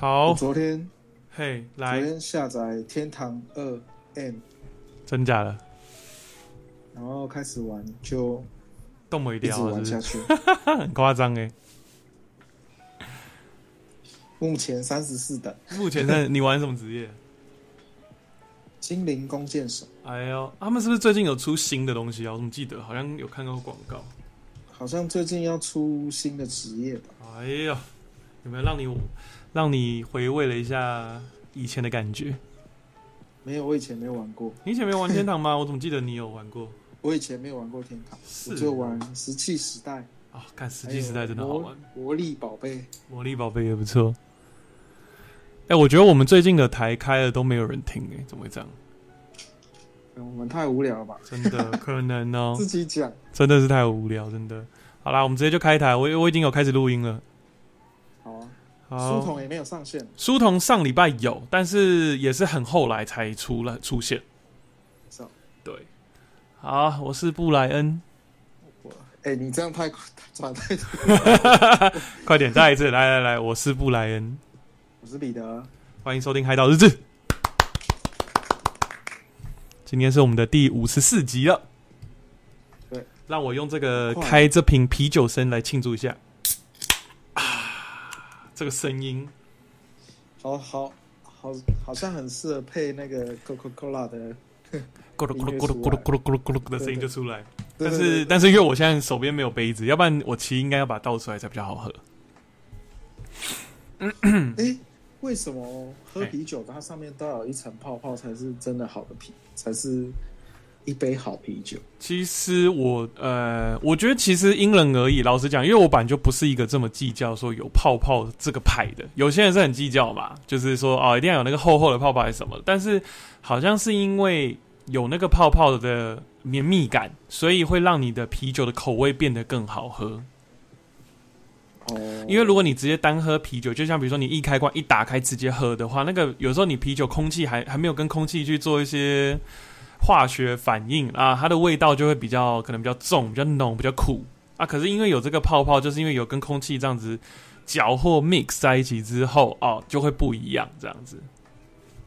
好我，昨天嘿，昨来，天下载《天堂二 M》，真假的，然后开始玩，就动不一直玩下？去。很夸张哎。目前三十四等，目前在你玩什么职业？精灵弓箭手哎呦，他们是不是最近有出新的东西啊？我怎么记得好像有看到广告？好像最近要出新的职业吧？哎呀，有没有让你让你回味了一下以前的感觉？没有，我以前没有玩过，你以前没有玩天堂吗？我怎么记得你有玩过？我以前没有玩过天堂，是我就玩石器时代，啊，看《石器时代》真的好玩，魔魔力宝贝。魔力宝贝也不错。哎、我觉得我们最近的台开了都没有人听、哎，怎么会这样？嗯我们太无聊了吧？真的可能哦、自己讲，真的是太无聊，真的。好啦，我们直接就开台，我我已经有开始录音了。书童也没有上线，书童上礼拜有，但是也是很后来才出了出现。是啊对，好，我是布莱恩，我哎、你这样太转太多。快点再一次，来来来，我是布莱恩，我是彼得，欢迎收听《海岛日志》。今天是我们的第五十四集了。对，让我用这个开这瓶啤酒声来庆祝一下。啊，这个声音，好好好，好像很适合配那个 Coca Cola 的。咕噜咕噜咕噜咕噜咕噜咕噜咕噜的声音就出来。但是但是因为我现在手边没有杯子，要不然我其实应该要把它倒出来才比较好喝。哎、为什么喝啤酒它上面都要有一层泡泡才是真的好的啤，才是一杯好啤酒？其实我呃，我觉得其实因人而异。老实讲，因为我本来就不是一个这么计较说有泡泡这个牌的。有些人是很计较嘛，就是说哦，一定要有那个厚厚的泡泡还是什么。但是好像是因为有那个泡泡的绵密感，所以会让你的啤酒的口味变得更好喝。哦，因为如果你直接单喝啤酒，就像比如说你一开关一打开直接喝的话，那个有时候你啤酒空气还还没有跟空气去做一些化学反应啊，它的味道就会比较可能比较重、比较浓、比较苦啊。可是因为有这个泡泡，就是因为有跟空气这样子搅和 mix 在一起之后哦，就会不一样这样子。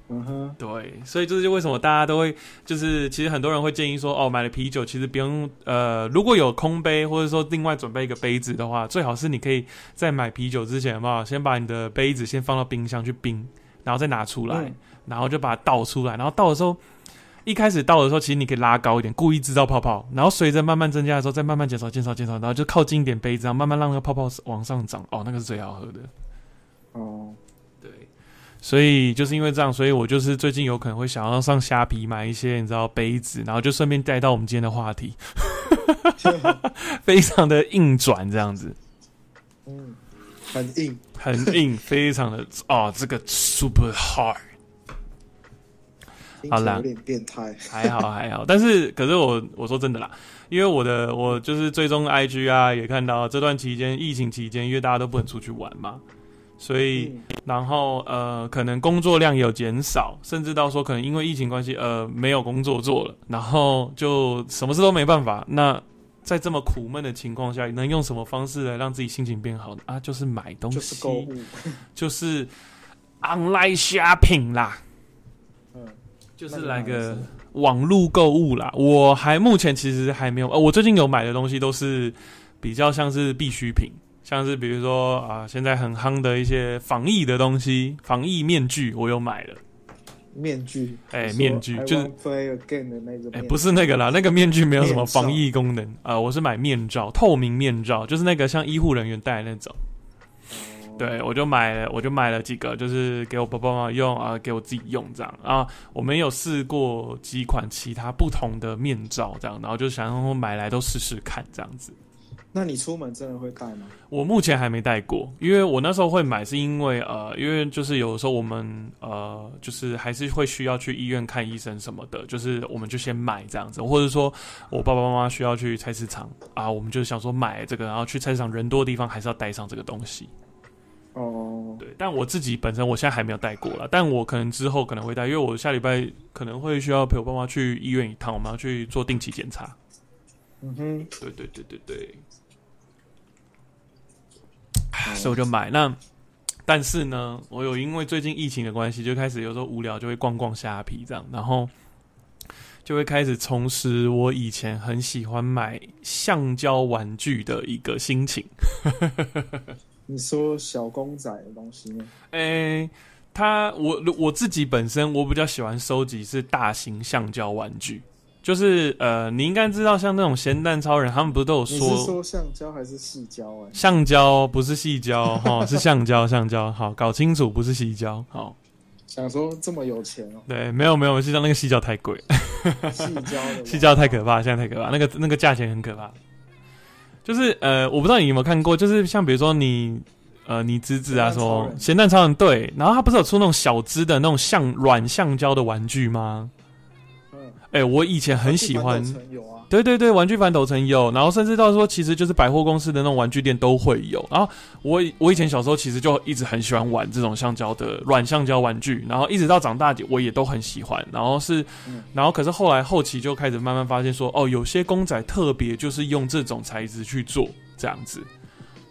嗯哼，对，所以这就是为什么大家都会，就是其实很多人会建议说，哦，买了啤酒其实不用，呃，如果有空杯或者说另外准备一个杯子的话，最好是你可以在买啤酒之前，好不好？先把你的杯子先放到冰箱去冰，然后再拿出来，嗯然后就把它倒出来，然后倒的时候。一开始倒的时候，其实你可以拉高一点，故意制造泡泡，然后随着慢慢增加的时候，再慢慢减少、减少、减少，然后就靠近一点杯子，然后慢慢让那个泡泡往上涨。哦，那个是最好喝的。哦，对，所以就是因为这样，所以我就是最近有可能会想要上虾皮买一些你知道杯子，然后就顺便带到我们今天的话题，非常的硬转这样子，嗯，很硬，很硬，非常的哦，这个 super hard，好啦听起来有点变态。还好还好，但是可是我我说真的啦，因为我的我就是追踪 IG 啊，也看到这段期间疫情期间，因为大家都不能出去玩嘛，所以。嗯然后呃，可能工作量也有减少，甚至到说可能因为疫情关系，呃，没有工作做了，然后就什么事都没办法。那在这么苦闷的情况下，能用什么方式来让自己心情变好呢？啊，就是买东西，就是购物，就是 online shopping 啦，嗯，就是来个网络购物啦。我还目前其实还没有，呃，我最近有买的东西都是比较像是必需品。像是比如说啊，现在很夯的一些防疫的东西，防疫面具我有买了。面具，哎面具就是 play again 的那种哎、不是那个啦，那个面具没有什么防疫功能啊、呃我是买面罩，透明面罩，就是那个像医护人员戴的那种。哦，对，我就买了，我就买了几个，就是给我爸爸妈妈用啊，给我自己用这样啊。我们有试过几款其他不同的面罩这样，然后就想说买来都试试看这样子。那你出门真的会戴吗？我目前还没戴过，因为我那时候会买，是因为呃，因为就是有时候我们呃，就是还是会需要去医院看医生什么的，就是我们就先买这样子，或者说我爸爸妈妈需要去菜市场啊，我们就想说买这个，然后去菜市场人多的地方还是要带上这个东西。哦，对，但我自己本身我现在还没有带过了，但我可能之后可能会带，因为我下礼拜可能会需要陪我爸妈去医院一趟，我们要去做定期检查。嗯哼，对对对对对，所以我就买。那但是呢，我有因为最近疫情的关系，就开始有时候无聊就会逛逛虾皮这样，然后就会开始重拾我以前很喜欢买橡胶玩具的一个心情。你说小公仔的东西吗？诶、他我我自己本身我比较喜欢收集是大型橡胶玩具，就是呃，你应该知道像那种咸蛋超人，他们不是都有你是说说橡胶还是细胶、哎，橡胶不是细胶哈，是橡胶橡胶，好搞清楚不是细胶，好。想说这么有钱哦、对，没有没有，细胶那个细胶太贵，细胶的细胶太可怕，现在太可怕，那个那个价钱很可怕。就是呃，我不知道你有没有看过，就是像比如说你呃，你侄子啊，什么咸蛋超人对，然后他不是有出那种小只的那种橡软橡胶的玩具吗？嗯，哎、我以前很喜欢对对对，玩具反斗城有，然后甚至到说，其实就是百货公司的那种玩具店都会有。然后我我以前小时候其实就一直很喜欢玩这种橡胶的软橡胶玩具，然后一直到长大我也都很喜欢。然后是嗯，然后可是后来后期就开始慢慢发现说，哦，有些公仔特别就是用这种材质去做这样子。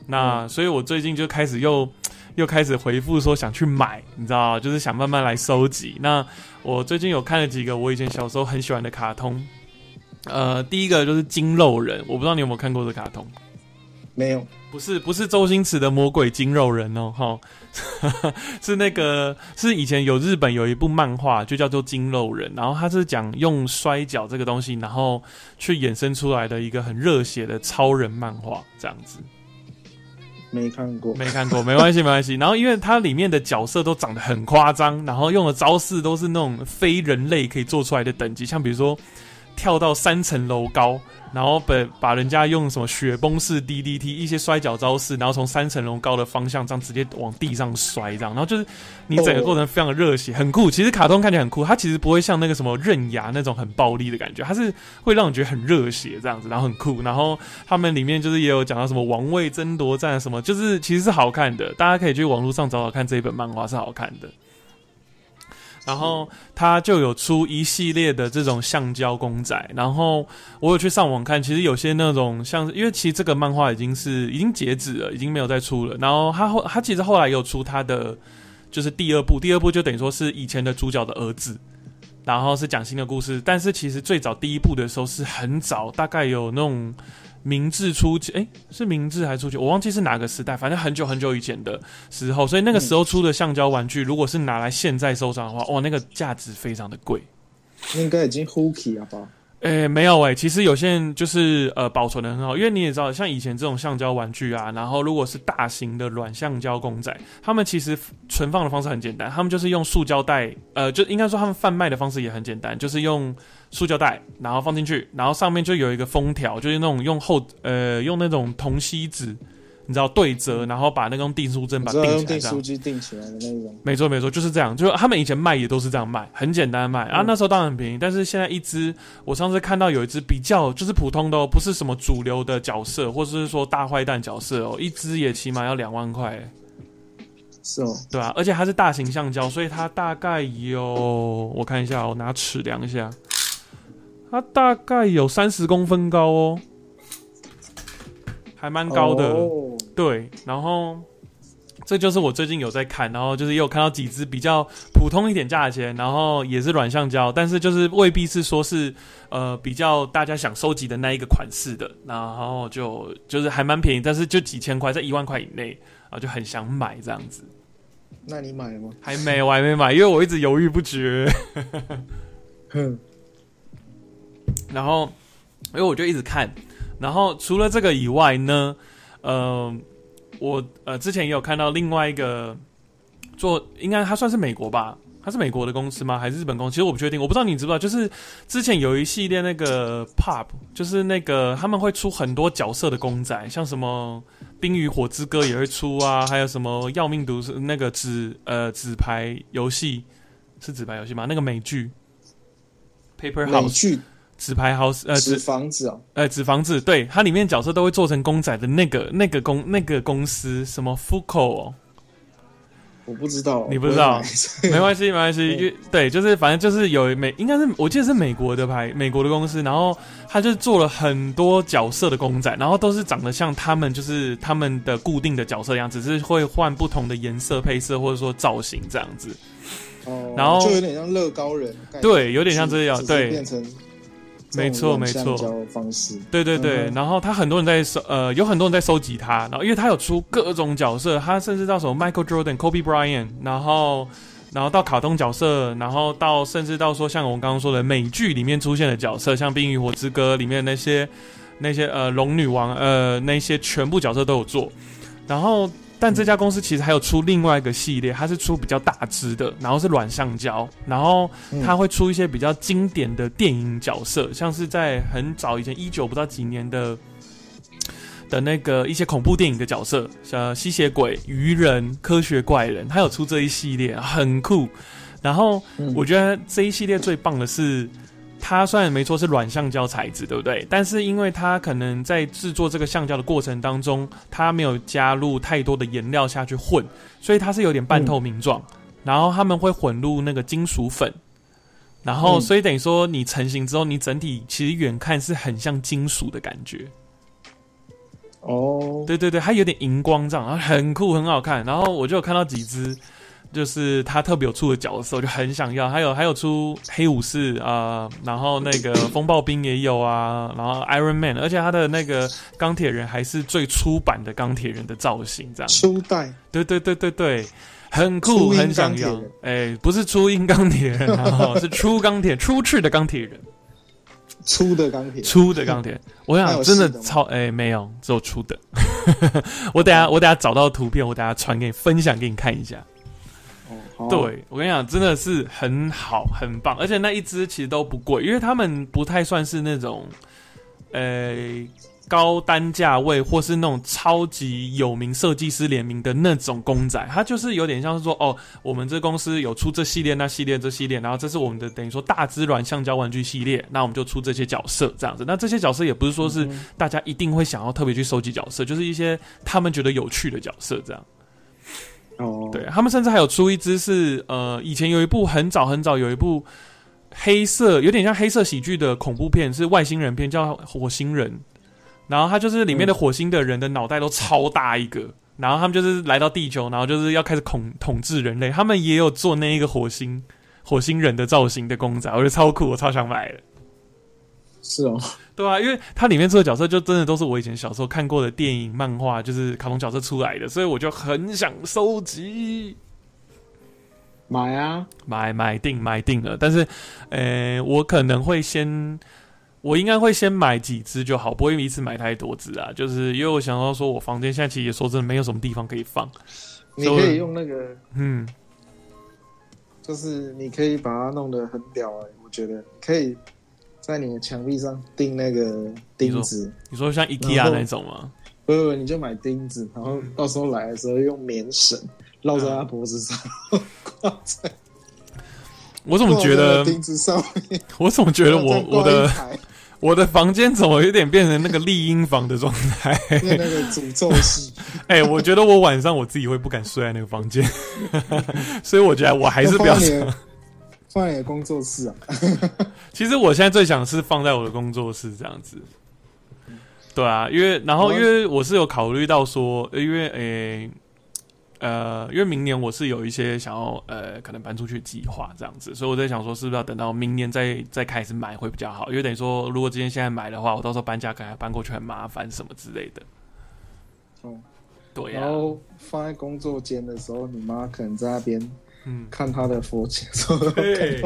那所以我最近就开始又 又开始回复说想去买，你知道，就是想慢慢来收集。那我最近有看了几个我以前小时候很喜欢的卡通，呃，第一个就是金肉人，我不知道你有没有看过这卡通，没有，不是不是周星驰的魔鬼金肉人哦，哈，是那个是以前有日本有一部漫画就叫做金肉人，然后他是讲用摔跤这个东西，然后去衍生出来的一个很热血的超人漫画这样子。没看过。没看过，没关系，没关系。然后因为它里面的角色都长得很夸张，然后用的招式都是那种非人类可以做出来的等级，像比如说跳到三层楼高，然后把把人家用什么雪崩式 DDT 一些摔跤招式，然后从三层楼高的方向这样直接往地上摔，这样，然后就是你整个过程非常的热血，很酷。其实卡通看起来很酷，它其实不会像那个什么刃牙那种很暴力的感觉，它是会让你觉得很热血这样子，然后很酷。然后他们里面就是也有讲到什么王位争夺战什么，就是其实是好看的，大家可以去网络上找找看这一本漫画是好看的。然后它就有出一系列的这种橡胶公仔，然后我有去上网看，其实有些那种像，因为其实这个漫画已经是已经截止了，已经没有再出了。然后他后他其实后来有出他的就是第二部，第二部就等于说是以前的主角的儿子，然后是讲新的故事。但是其实最早第一部的时候是很早，大概有那种明治初期，诶，是明治还是初期？我忘记是哪个时代，反正很久很久以前的时候。所以那个时候出的橡胶玩具，如果是拿来现在收藏的话，哇，那个价值非常的贵。应该已经 hooky 了吧？诶、没有诶、其实有些人就是呃保存的很好，因为你也知道，像以前这种橡胶玩具啊，然后如果是大型的软橡胶公仔，他们其实存放的方式很简单，他们就是用塑胶袋，呃，就应该说他们贩卖的方式也很简单，就是用塑胶袋，然后放进去，然后上面就有一个封条，就是那种用厚呃用那种铜锡纸，你知道对折，然后把那个用订书针把订书。机订起来的那种，没错没错，就是这样。就是他们以前卖也都是这样卖，很简单卖啊。嗯那时候当然很便宜，但是现在一只，我上次看到有一只比较就是普通的哦，不是什么主流的角色，或者是说大坏蛋角色哦，一只也起码要两万块，是哦，对啊、而且它是大型橡胶，所以它大概有，我看一下哦，我拿尺量一下，它大概有三十公分高哦，还蛮高的。哦对，然后这就是我最近有在看，然后就是也有看到几只比较普通一点价钱，然后也是软橡胶，但是就是未必是说是呃比较大家想收集的那一个款式的，然后就就是还蛮便宜，但是就几千块，在一万块以内啊，就很想买这样子。那你买了吗？还没，我还没买，因为我一直犹豫不决。哼，然后，因为我就一直看，然后除了这个以外呢，呃，我呃之前也有看到另外一个做，应该它算是美国吧，它是美国的公司吗？还是日本公司？其实我不确定，我不知道你知不知道，就是之前有一系列那个 Pop，就是那个他们会出很多角色的公仔，像什么《冰与火之歌》也会出啊，还有什么《要命毒是》那个纸呃纸牌游戏是纸牌游戏吗？那个美剧 Paper 美 House 剧纸牌 House 呃纸纸房子啊，呃纸房子，对，它里面角色都会做成公仔的那个那个公那个公司什么 Fuko 哦，我不知道，你不知道？没关系，没关系，因为对，就是反正就是有美，应该是我记得是美国的牌，美国的公司，然后他就做了很多角色的公仔，然后都是长得像他们就是他们的固定的角色一样，只是会换不同的颜色配色或者说造型这样子。哦，然后就有点像乐高人对有点像这样对。变成没错没错。方式，对对对，嗯然后他很多人在收，呃，有很多人在收集他，然后因为他有出各种角色，他甚至到什么 Michael Jordan、Kobe Bryant，然后然后到卡通角色，然后到甚至到说像我们刚刚说的美剧里面出现的角色，像《冰与火之歌》里面那些那些呃龙女王呃那些全部角色都有做，然后。但这家公司其实还有出另外一个系列，它是出比较大只的，然后是软橡胶，然后嗯。它会出一些比较经典的电影角色，像是在很早以前一九不知道几年的的那个一些恐怖电影的角色，像吸血鬼、鱼人、科学怪人，它有出这一系列，很酷。然后嗯。我觉得这一系列最棒的是，它虽然没错是软橡胶材质，对不对？但是因为它可能在制作这个橡胶的过程当中，它没有加入太多的颜料下去混，所以它是有点半透明状。然后他们会混入那个金属粉，然后嗯所以等于说你成型之后，你整体其实远看是很像金属的感觉。哦，对对对，它有点荧光这样，然后很酷很好看。然后我就有看到几只，就是他特别有出的角色，我就很想要。还有还有出黑武士啊、呃然后那个风暴兵也有啊，然后 Iron Man，而且他的那个钢铁人还是最初版的钢铁人的造型，这样。初代对对对对对，很酷，很想要。哎，不是初音钢铁人啊，是初钢铁、初赤的钢铁人。初的钢铁，粗的钢铁，我想真的超哎、没有，只有粗的。我等下我等下找到图片，我等下传给你分享给你看一下。对我跟你讲，真的是很好很棒，而且那一只其实都不贵，因为他们不太算是那种呃高单价位或是那种超级有名设计师联名的那种公仔，它就是有点像是说哦，我们这公司有出这系列、那系列、这系列，然后这是我们的等于说大只软橡胶玩具系列，那我们就出这些角色这样子。那这些角色也不是说是大家一定会想要特别去收集角色，就是一些他们觉得有趣的角色这样。哦，对他们甚至还有出一支是呃，以前有一部很早很早有一部黑色，有点像黑色喜剧的恐怖片，是外星人片，叫《火星人》。然后他就是里面的火星的人的脑袋都超大一个，然后他们就是来到地球，然后就是要开始统统治人类。他们也有做那一个火星火星人的造型的公仔，我觉得超酷，我超想买的。是哦，对啊，因为它里面出的角色就真的都是我以前小时候看过的电影、漫画，就是卡通角色出来的，所以我就很想收集。买啊，买买定买定了，但是，呃，我可能会先，我应该会先买几只就好，不会一次买太多只啊。就是因为我想到说，我房间现在其实也说真的没有什么地方可以放，你可以用那个，嗯，就是你可以把它弄得很屌哎、我觉得可以在你的墙壁上钉那个钉子，你说像 IKEA 那种吗？不不不，你就买钉子，然后到时候来的时候用棉绳绕在他脖子上，挂在我怎么觉得，钉子上面？我怎么觉得我我的我的房间怎么有点变成那个丽婴房的状态？变那个诅咒室，哎、我觉得我晚上我自己会不敢睡在那个房间，所以我觉得我还是不要 放在工作室啊。其实我现在最想是放在我的工作室这样子。对啊，因为然后嗯因为我是有考虑到说，呃因为诶呃因为明年我是有一些想要呃可能搬出去计划这样子，所以我在想说是不是要等到明年再再开始买会比较好，因为等于说如果今天现在买的话，我到时候搬家可能还搬过去很麻烦什么之类的。哦对啊、然后放在工作间的时候，你妈可能在那边嗯，看他的佛经，说对，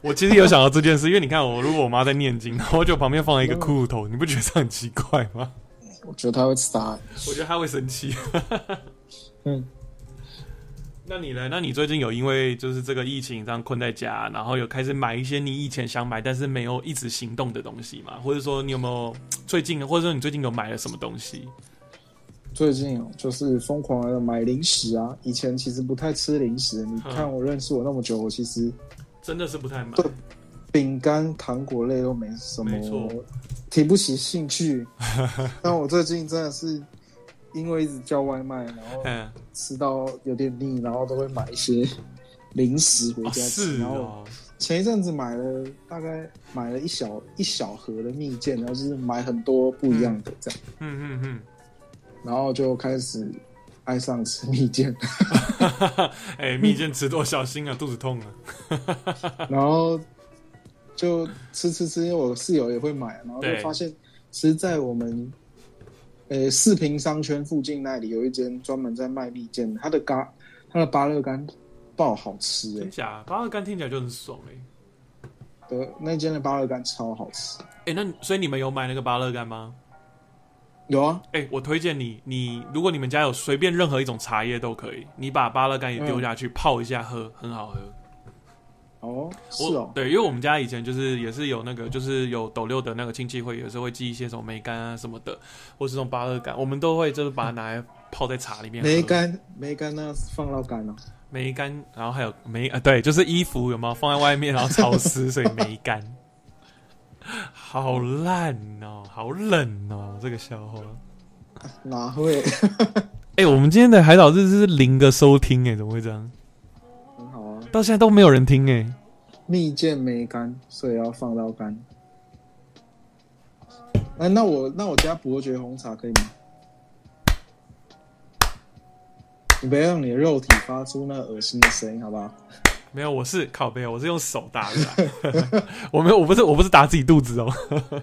我其实有想到这件事，因为你看我，如果我妈在念经，然后就旁边放了一个嗯骷髅头，你不觉得这很奇怪吗？我觉得她会杀。我觉得她会生气。嗯，那你呢？那你最近有因为就是这个疫情这样困在家，然后有开始买一些你以前想买但是没有一直行动的东西吗？或者说你有没有最近，或者说你最近有买了什么东西？最近哦，就是疯狂的买零食啊。以前其实不太吃零食，你看我认识我那么久，我其实真的是不太买。对饼干、糖果类都没什么没错，提不起兴趣。但我最近真的是因为一直叫外卖，然后嗯，吃到有点腻，然后都会买一些零食回哦家吃。是然后哦，前一阵子买了大概买了一小一小盒的蜜饯，然后就是买很多不一样的这样，嗯嗯嗯。然后就开始爱上吃蜜饯，哎、蜜饯吃多小心啊，肚子痛啊。然后就吃吃吃，因为我室友也会买，然后就对发现，其实，在我们呃四平商圈附近那里有一间专门在卖蜜饯的，它的嘎它的芭乐干爆好吃哎、真假？八乐干听起来就很爽哎、的那间的芭乐干超好吃。哎、那所以你们有买那个芭乐干吗？有啊，哎、我推荐你，你如果你们家有随便任何一种茶叶都可以，你把芭乐干也丢下去、泡一下喝，很好喝。哦，是我哦，对，因为我们家以前就是也是有那个，就是有斗六的那个亲戚会，有时候会寄一些什么梅干啊什么的，或是这种芭乐干，我们都会就是把它拿来泡在茶里面。梅干梅干那放到干哦，梅干，然后还有梅啊，对，就是衣服有没有放在外面，然后 潮湿，所以梅干。好烂哦，好冷哦，这个笑话。哪会 哎、我们今天的海岛日是零个收听，哎，怎么会这样？很好啊？到现在都没有人听，哎，蜜饯梅干，所以要放到干。哎、那我那我加伯爵红茶可以吗？你不要让你的肉体发出那恶心的声音，好不好？没有，我是靠背，我是用手打的啦，我没有，我不是，我不是打自己肚子哦。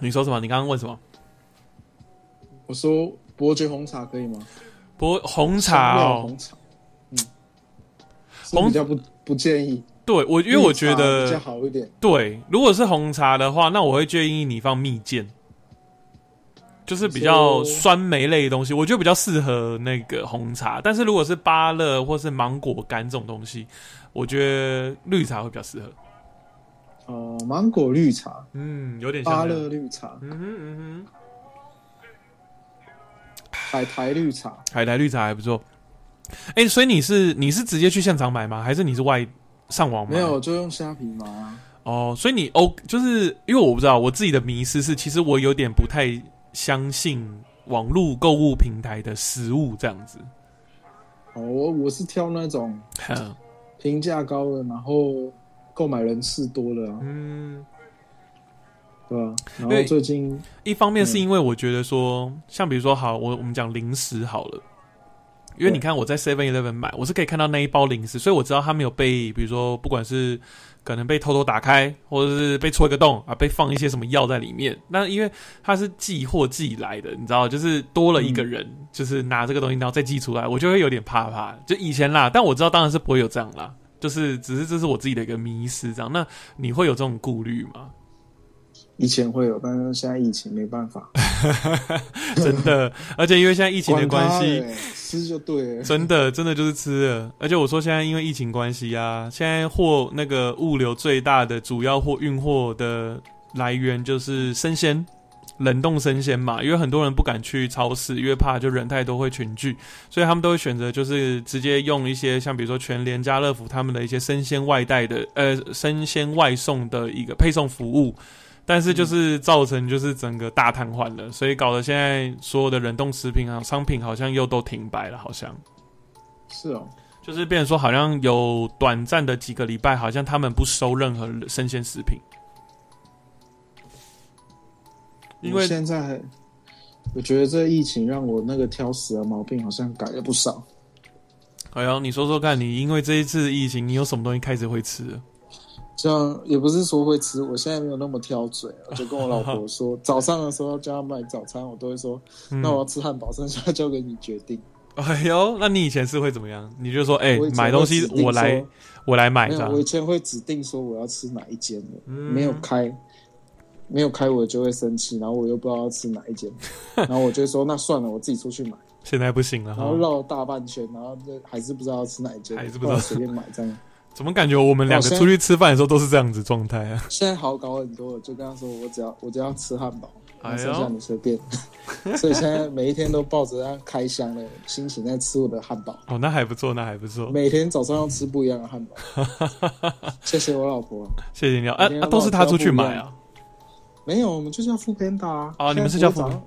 你说什么？你刚刚问什么？我说伯爵红茶可以吗？伯，红茶香料哦，红茶，嗯，红比较不不建议，对我，因为我觉得比较得好一点。对，如果是红茶的话，那我会建议你放蜜饯，就是比较酸梅类的东西，我觉得比较适合那个红茶。但是如果是芭乐或是芒果干这种东西，我觉得绿茶会比较适合。哦、芒果绿茶、嗯，有点像芭乐绿茶、嗯哼嗯哼，海苔绿茶，海苔绿茶还不错。哎、所以你是你是直接去现场买吗？还是你是外上网买？没有就用虾皮买啊。哦，所以你哦，就是因为我不知道我自己的迷失是，其实我有点不太相信网络购物平台的食物这样子。哦，我我是挑那种哼评价高的，然后购买人次多的、啊，嗯，对吧、然后最近一方面是因为我觉得说，像比如说好，我我们讲零食好了。因为你看我在 Seven Eleven 买，我是可以看到那一包零食，所以我知道它没有被，比如说不管是可能被偷偷打开，或者是被戳一个洞啊，被放一些什么药在里面。那因为它是寄货寄来的，你知道，就是多了一个人，就是拿这个东西然后再寄出来，我就会有点怕怕。就以前啦，但我知道当然是不会有这样啦，就是只是这是我自己的一个迷失这样。那你会有这种顾虑吗？以前会有，但是现在疫情没办法，真的，而且因为现在疫情的关系，吃就对了。真的，真的就是吃了。而且我说现在因为疫情关系啊，现在货那个物流最大的主要货运货的来源就是生鲜。冷冻生鲜嘛，因为很多人不敢去超市，因为怕就人太多会群聚，所以他们都会选择就是直接用一些像比如说全联、家乐福他们的一些生鲜外带的呃生鲜外送的一个配送服务，但是就是造成就是整个大瘫痪了，所以搞得现在所有的冷冻食品啊商品好像又都停摆了，好像。是哦，就是变成说，好像有短暂的几个礼拜，好像他们不收任何生鲜食品，因为我现在我觉得这疫情让我那个挑食的毛病好像改了不少。哎呦，你说说看，你因为这一次疫情，你有什么东西开始会吃了？这样也不是说会吃，我现在没有那么挑嘴，我就跟我老婆说，早上的时候叫她买早餐，我都会说，嗯那我要吃汉堡，剩下交给你决定。哎呦，那你以前是会怎么样？你就说，哎、买东西我来，我来买没有，我以前会指定说我要吃哪一间的，嗯没有开，没有开我就会生气，然后我又不知道要吃哪一间，然后我就说那算了，我自己出去买，现在不行了。然后绕了大半圈，然后就还是不知道要吃哪一间，还是不知道随便买这样。怎么感觉我们两个出去吃饭的时候都是这样子状态啊？现在好搞很多了，就跟他说我只要我只要吃汉堡，哎剩下你随便。所以现在每一天都抱着要开箱的心情在吃我的汉堡，哦，那还不错，那还不错，每天早上要吃不一样的汉堡。谢谢我老婆。谢谢你哦。啊啊，都是他出去买啊。没有，我们就是要付 Panda 啊。哦你们是叫不会早上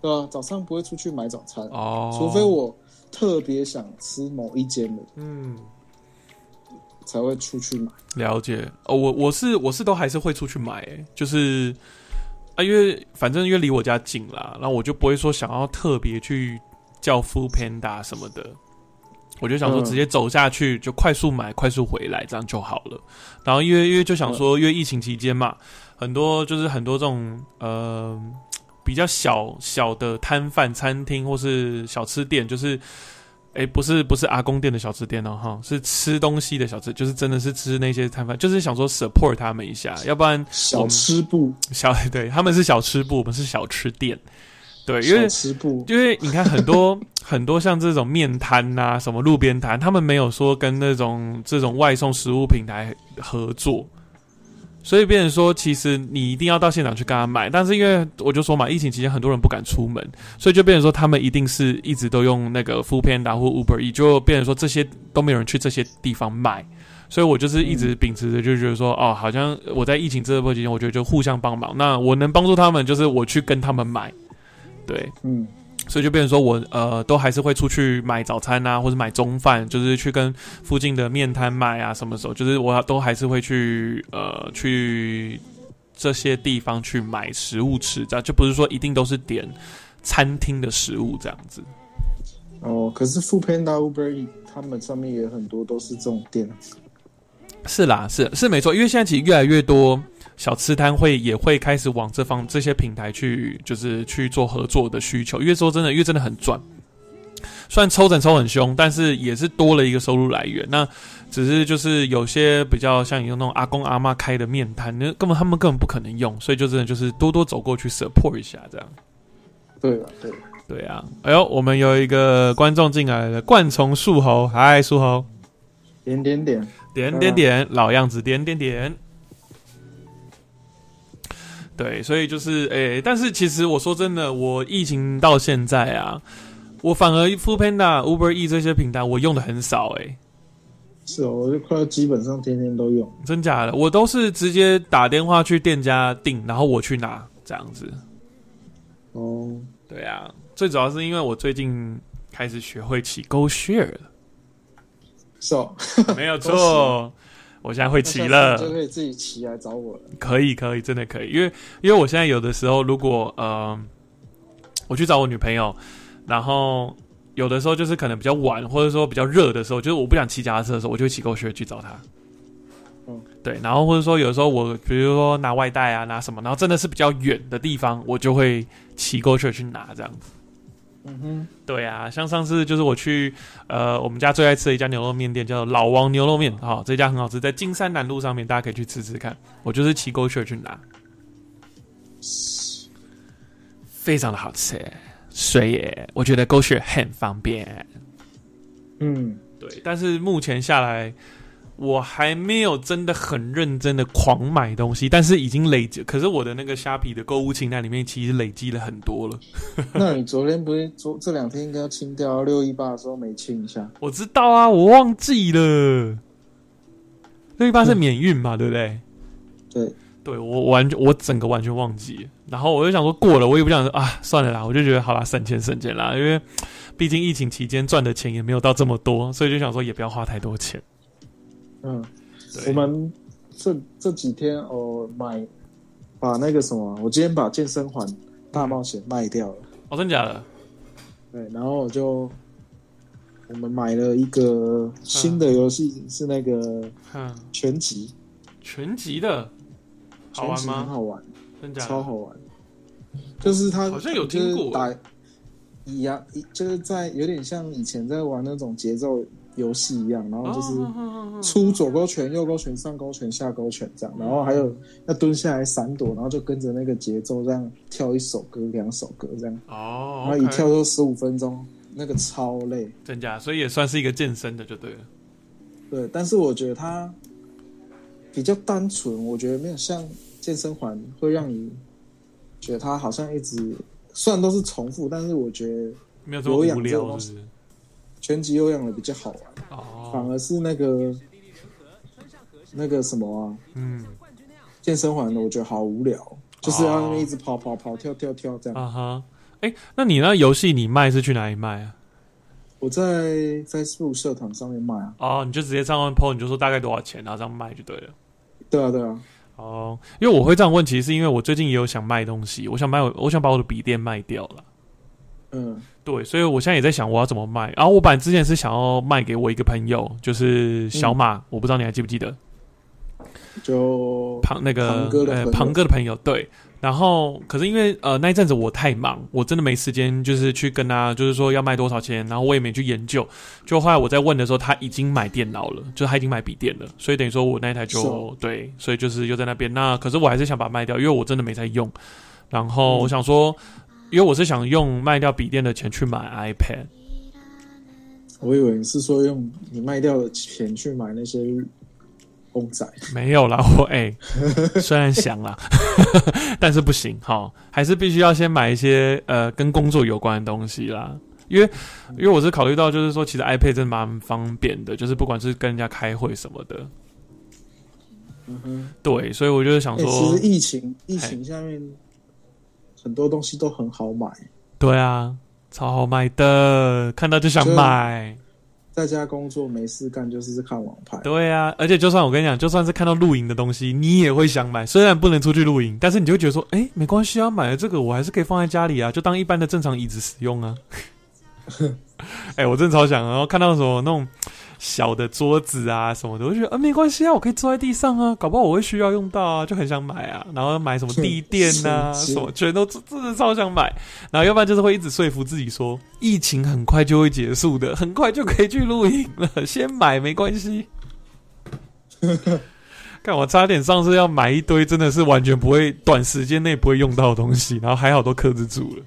对吧？早上不会出去买早餐，哦，除非我特别想吃某一间的，嗯。才会出去买。了解哦，我我是我是都还是会出去买，欸就是啊，因为反正因为离我家近啦，然后我就不会说想要特别去叫 Food Panda 什么的，我就想说嗯直接走下去就快速买，快速回来这样就好了。然后因为因为就想说，因为疫情期间嘛，很多就是很多这种呃比较小小的摊贩、餐厅或是小吃店，就是。哎，不是不是阿公店的小吃店哦，哈，是吃东西的小吃，就是真的是吃那些摊贩，就是想说 support 他们一下，要不然小吃部，小 对他们是小吃部，我们是小吃店，对，因为小吃部，因为你看很多很多像这种面摊呐、什么路边摊，他们没有说跟那种这种外送食物平台合作，所以变成说，其实你一定要到现场去跟他买。但是因为我就说嘛，疫情期间很多人不敢出门，所以就变成说他们一定是一直都用那个 Food Panda 或 Uber E，就变成说这些都没有人去这些地方买。所以我就是一直秉持着，就觉得说，哦，好像我在疫情这波期间，我觉得就互相帮忙。那我能帮助他们，就是我去跟他们买，对。嗯，所以就变成说我呃都还是会出去买早餐啊，或者买中饭，就是去跟附近的面摊买啊，什么时候就是我都还是会去呃去这些地方去买食物吃，这样就不是说一定都是点餐厅的食物这样子。哦，可是 Food Panda、Uber 他们上面也很多都是这种店，是啦，是是没错，因为现在其实越来越多小吃摊会也会开始往这方这些平台去，就是去做合作的需求。因为说真的，因为真的很赚，虽然抽成抽很凶，但是也是多了一个收入来源。那只是就是有些比较像你用那种阿公阿妈开的面摊，那根本他们根本不可能用，所以就真的就是多多走过去 support 一下这样。对啊，对，对啊，哎呦，我们有一个观众进来了，冠虫树猴，嗨，树猴。点点点，点点点，老样子，点点点。对，所以就是诶、但是其实我说真的，我疫情到现在啊，我反而 Food Panda、Uber E 这些平台我用的很少诶、是哦，我就快要基本上天天都用。真假的，我都是直接打电话去店家订，然后我去拿这样子。哦，对啊，最主要是因为我最近开始学会起 Go Share 了，是哦，没有 错，我现在会骑了就可以自己骑来找我了。可以，可以，真的可以，因为因为我现在有的时候，如果呃，我去找我女朋友，然后有的时候就是可能比较晚，或者说比较热的时候，就是我不想骑脚踏车的时候，我就会骑狗血去找她。嗯，对，然后或者说有的时候我比如说拿外带啊，拿什么，然后真的是比较远的地方，我就会骑狗血去拿这样子。嗯哼，对啊，像上次就是我去呃我们家最爱吃的一家牛肉面店，叫做老王牛肉面，哈、这家很好吃，在金山南路上面，大家可以去吃吃看。我就是骑狗血去拿，非常的好吃，所以我觉得狗血很方便。嗯，对，但是目前下来，我还没有真的很认真的狂买东西，但是已经累积。可是我的那个虾皮的购物清单里面，其实累积了很多了。那你昨天不是昨这两天应该要清掉，六一八的时候没清一下？我知道啊，我忘记了。六一八是免运嘛，对不对？对，对我完全我整个完全忘记了，然后我就想说过了，我也不想说啊，算了啦，我就觉得好啦，省钱省钱啦，因为毕竟疫情期间赚的钱也没有到这么多，所以就想说也不要花太多钱。嗯，对。我们这这几天哦买把那个什么，我今天把健身环大冒险卖掉了，哦，真假的？对，然后我就我们买了一个新的游戏，是那个嗯，拳击，全集的，好玩吗？好玩，真假的？超好玩，就是它好像有听过。打一样，一就是在有点像以前在玩那种节奏游戏一样，然后就是。哦出左勾拳、右勾拳、上勾拳、下勾拳这样，然后还有要蹲下来闪躲，然后就跟着那个节奏这样跳一首歌、两首歌这样，哦，然后一跳就十五分钟，那个超累。真假，所以也算是一个健身的就对了。对，但是我觉得它比较单纯，我觉得没有像健身环会让你觉得它好像一直虽然都是重复，但是我觉得没有这么无聊？拳击有氧的比较好玩，反哦，而是那个那个什么啊，嗯健身环的，我觉得好无聊，就是要那边一直跑跑跑跳跳跳这样。啊哈，哎、那你那游戏你卖是去哪里卖啊？我在 Facebook 社团上面卖啊。哦，你就直接上面 PO，你就说大概多少钱，然后这样卖就对了。对啊，对啊。哦，因为我会这样问，其实是因为我最近也有想卖东西，我想卖我，我想把我的笔电卖掉了。嗯对，所以我现在也在想我要怎么卖。然后我本来之前是想要卖给我一个朋友，就是小马，我不知道你还记不记得就庞那个呃庞哥的朋友。对，然后可是因为呃那一阵子我太忙，我真的没时间，就是去跟他就是说要卖多少钱，然后我也没去研究。就后来我在问的时候，他已经买电脑了，就他已经买笔电了，所以等于说我那一台就哦对，所以就是又在那边。那可是我还是想把它卖掉，因为我真的没在用。然后嗯我想说，因为我是想用卖掉笔电的钱去买 iPad。我以为你是说用你卖掉的钱去买那些公仔。没有啦，我哎、虽然想啦，但是不行哈，还是必须要先买一些呃跟工作有关的东西啦。因为因为我是考虑到，就是说，其实 iPad 真的蛮方便的，就是不管是跟人家开会什么的，嗯哼。对，所以我就是想哎、说，其实疫情疫情下面很多东西都很好买，对啊，超好买的，看到就想买，在家工作没事干就是看网拍。对啊，而且就算我跟你讲，就算是看到露营的东西，你也会想买，虽然不能出去露营，但是你就会觉得说，哎、没关系啊，买了这个我还是可以放在家里啊，就当一般的正常椅子使用啊。哎、我真的超想，然后看到什么那种小的桌子啊什么的，我就觉得啊没关系啊，我可以坐在地上啊，搞不好我会需要用到啊，就很想买啊。然后买什么地垫啊，什么全都真的超想买。然后要不然就是会一直说服自己说，疫情很快就会结束的，很快就可以去露营了，先买没关系。看我差点上次要买一堆，真的是完全不会短时间内不会用到的东西，然后还好都克制住了。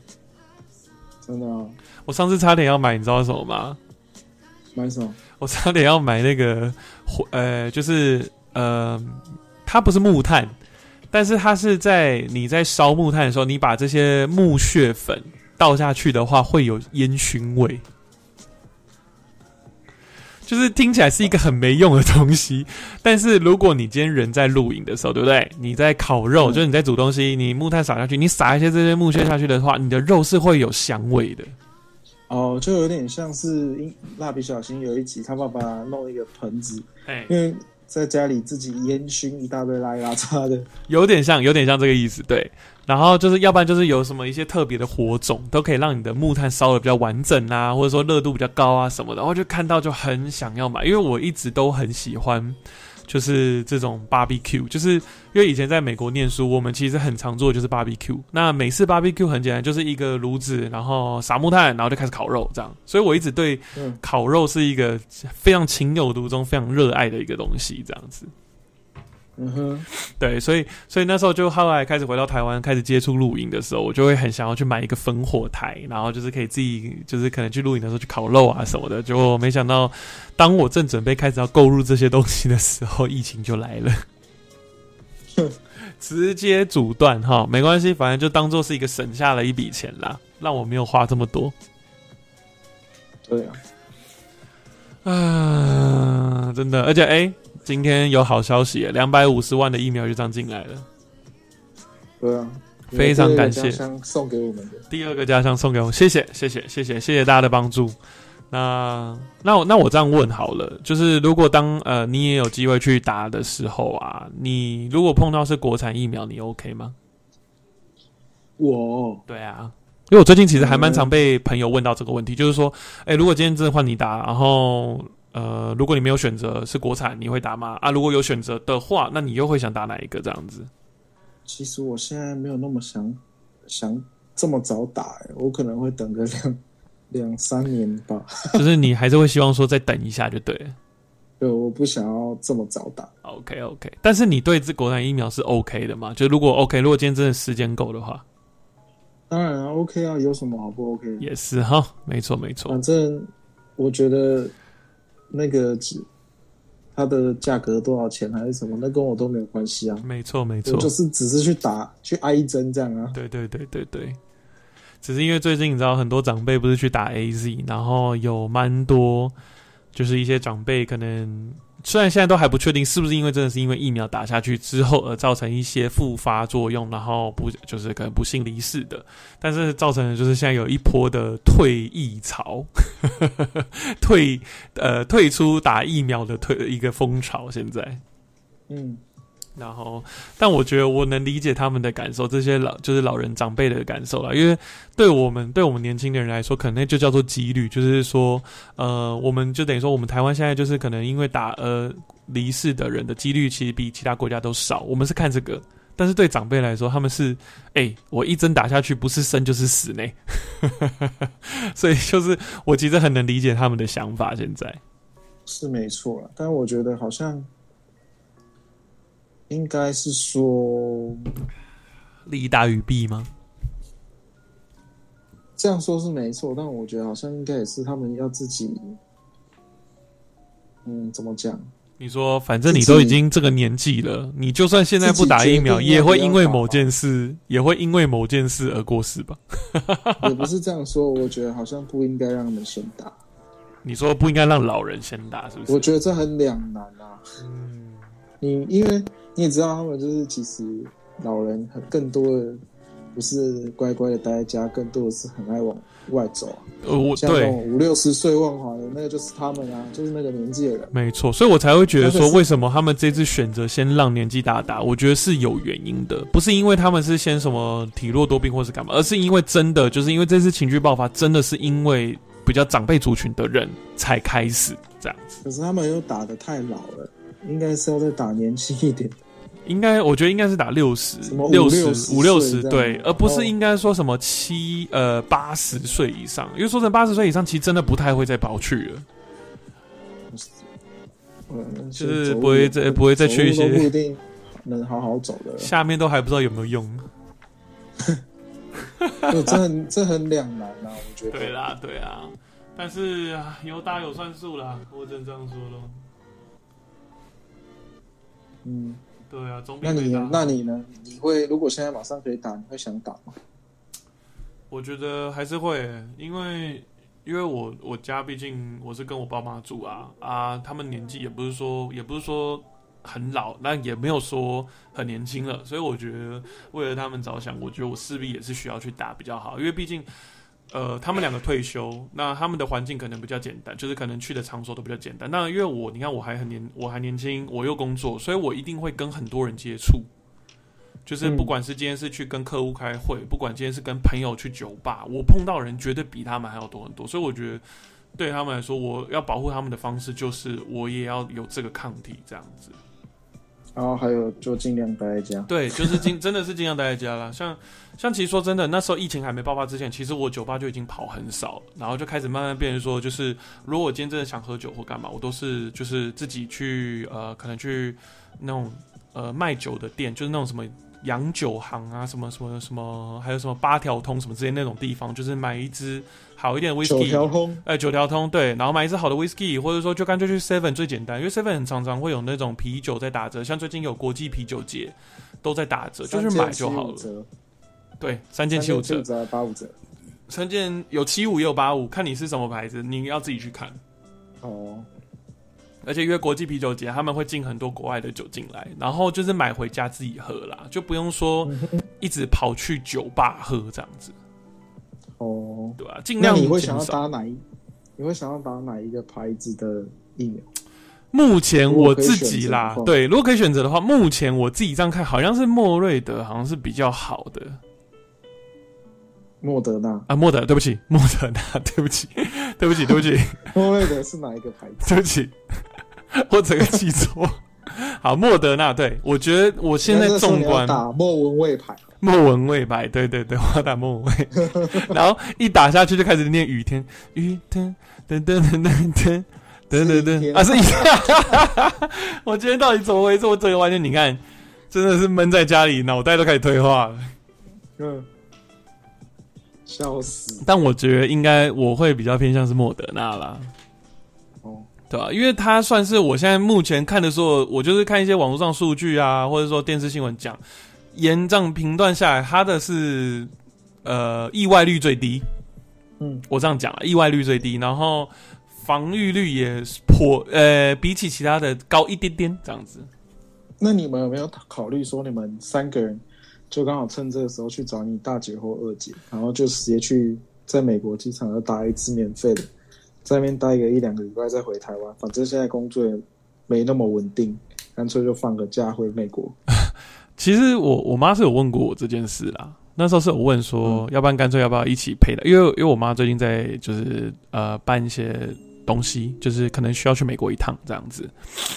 真的啊？我上次差点要买，你知道什么吗？买什么？我差点要买那个，呃，就是呃，它不是木炭，但是它是在你在烧木炭的时候，你把这些木屑粉倒下去的话，会有烟熏味。就是听起来是一个很没用的东西，但是如果你今天人在露营的时候，对不对？你在烤肉，嗯就是你在煮东西，你木炭撒下去，你撒一些这些木屑下去的话，你的肉是会有香味的。哦，就有点像是《蜡笔小新》有一集，他爸爸弄一个盆子，哎、因为在家里自己烟熏一大堆拉里拉叉的。有点像，有点像这个意思，对。然后就是要不然就是有什么一些特别的火种，都可以让你的木炭烧的比较完整啊，或者说热度比较高啊什么的。然后就看到就很想要买，因为我一直都很喜欢，就是这种 barbecue，就是因为以前在美国念书，我们其实很常做的就是 barbecue。那美式 barbecue 很简单，就是一个炉子，然后撒木炭，然后就开始烤肉这样。所以我一直对嗯，烤肉是一个非常情有独钟、非常热爱的一个东西，这样子。嗯哼，对，所以所以那时候就后来开始回到台湾，开始接触露营的时候，我就会很想要去买一个烽火台，然后就是可以自己就是可能去露营的时候去烤肉啊什么的。结果没想到，当我正准备开始要购入这些东西的时候，疫情就来了，直接阻断哈，没关系，反正就当做是一个省下了一笔钱啦，让我没有花这么多。对啊，啊，真的，而且哎、今天有好消息耶，两百五十万的疫苗就这样进来了。对啊，非常感谢送给我们的。第二个家乡送给我，谢谢谢谢谢谢谢谢大家的帮助。那那我那我这样问好了，就是如果当呃你也有机会去打的时候啊，你如果碰到是国产疫苗，你 OK 吗？我对啊，因为我最近其实还蛮常被朋友问到这个问题，就是说，哎、如果今天真的换你打，然后呃，如果你没有选择是国产，你会打吗？啊，如果有选择的话，那你又会想打哪一个？这样子？其实我现在没有那么想想这么早打、欸，我可能会等个两两三年吧。就是你还是会希望说再等一下就对了。对，我不想要这么早打。OK OK，但是你对这国产疫苗是 OK 的吗？就如果 OK，如果今天真的时间够的话，当然啊，OK 啊，有什么好不 OK？也是哈，没错没错反，正我觉得那个只它的价格多少钱还是什么，那跟我都没有关系啊。没错没错我，就是只是去打去挨一针这样啊。对对对对对。只是因为最近你知道很多长辈不是去打 AZ，然后有蛮多就是一些长辈可能虽然现在都还不确定是不是因为真的是因为疫苗打下去之后而造成一些复发作用，然后不就是可能不幸离世的，但是造成的就是现在有一波的退役潮，退呃退出打疫苗的退一个风潮，现在，嗯，然后，但我觉得我能理解他们的感受，这些老就是老人长辈的感受了，因为对我们对我们年轻的人来说，可能就叫做几率，就是说，呃，我们就等于说，我们台湾现在就是可能因为打呃离世的人的几率其实比其他国家都少，我们是看这个，但是对长辈来说，他们是，哎，我一针打下去不是生就是死呢，所以就是我其实很能理解他们的想法，现在。是没错了，但我觉得好像应该是说利大于弊吗？这样说是没错，但我觉得好像应该也是他们要自己，嗯，怎么讲？你说，反正你都已经这个年纪了，你就算现在不打疫苗，也会因为某件事，也会因为某件事而过世吧？也不 是这样说，我觉得好像不应该让他们先打，你说不应该让老人先打，是不是？我觉得这很两难啊。嗯，你因为你也知道，他们就是其实老人很更多的不是乖乖的待在家，更多的是很爱往外走啊。呃，我对，像那种五六十岁万华的那个就是他们啊，就是那个年纪的人。没错，所以我才会觉得说，为什么他们这次选择先让年纪大打？我觉得是有原因的，不是因为他们是先什么体弱多病或是干嘛，而是因为真的就是因为这次情绪爆发，真的是因为比较长辈族群的人才开始这样子。可是他们又打的太老了，应该是要再打年轻一点。应该，我觉得应该是打六十六六十、五六十，对，而不是哦应该说什么七呃八十岁以上，因为说成八十岁以上，其实真的不太会再跑去了。嗯，就是不会再不会再去一些不一定能好好走的了。下面都还不知道有没有用。就这很这很两难啊，我觉得。对啦，对啊，但是啊有打有算数啦，我只能这样说咯。嗯，对啊，总比那你那你呢？你会如果现在马上可以打，你会想打吗？我觉得还是会，因为因为我我家毕竟我是跟我爸妈住啊啊，他们年纪也不是说也不是说很老，但也没有说很年轻了，所以我觉得为了他们着想，我觉得我势必也是需要去打比较好，因为毕竟。呃，他们两个退休，那他们的环境可能比较简单，就是可能去的场所都比较简单。那因为我，你看我还很年，我还年轻，我又工作，所以我一定会跟很多人接触。就是嗯不管是今天是去跟客户开会，不管今天是跟朋友去酒吧，我碰到人绝对比他们还要多很多。所以我觉得对他们来说，我要保护他们的方式就是我也要有这个抗体，这样子。然后还有就尽量待在家。对，就是尽真的是尽量待在家啦。像像其实说真的，那时候疫情还没爆发之前，其实我酒吧就已经跑很少，然后就开始慢慢变成说，就是如果我今天真的想喝酒或干嘛，我都是就是自己去呃，可能去那种呃卖酒的店，就是那种什么。洋酒行啊，什么什么什么，还有什么八条通什么之类那种地方，就是买一支好一点的九 whisky，条通，哎，九条通对，然后买一支好的 whisky，或者说就干脆去 Seven 最简单，因为 Seven 很常常会有那种啤酒在打折，像最近有国际啤酒节都在打折，就去买就好了。了。对，三件七五折八五折。三件有七五也有八五，看你是什么牌子，你要自己去看。哦，而且因为国际啤酒节，他们会进很多国外的酒进来，然后就是买回家自己喝啦，就不用说嗯 一直跑去酒吧喝这样子，哦，对吧、尽量你会想要打哪一？你会想要打哪一个牌子的疫苗？目前我自己啦对，如果可以选择的话，目前我自己这样看，好像是莫瑞德好像是比较好的莫德纳，啊。莫德，对不起，莫德纳，对不起，对不起，对不起，莫瑞德是哪一个牌子？对不起，我整个记错。好，莫德纳，对我觉得我现在纵观打莫文蔚牌，莫文蔚吧，对对对，我要打莫文蔚，然后一打下去就开始念雨天，雨天，噔噔噔噔噔。噔噔 噔是一天啊，是一天。我今天到底怎么回事？我整个完全你看，真的是闷在家里，脑袋都开始退化了。嗯，笑死。但我觉得应该我会比较偏向是莫德纳啦，哦，对吧、因为他算是我现在目前看的时候，我就是看一些网络上数据啊，或者说电视新闻讲，严这样评断下来，他的是呃意外率最低。嗯，我这样讲啊，意外率最低，然后防御率也颇呃比起其他的高一点点这样子。那你们有没有考虑说，你们三个人就刚好趁这个时候去找你大姐或二姐，然后就直接去在美国机场要打一次免费的，在那边待个一两个礼拜再回台湾，反正现在工作也没那么稳定，干脆就放个假回美国。其实我我妈是有问过我这件事啦，那时候是有问说，要不然干脆要不要一起陪的，因为因为我妈最近在就是呃办一些。东西就是可能需要去美国一趟这样子，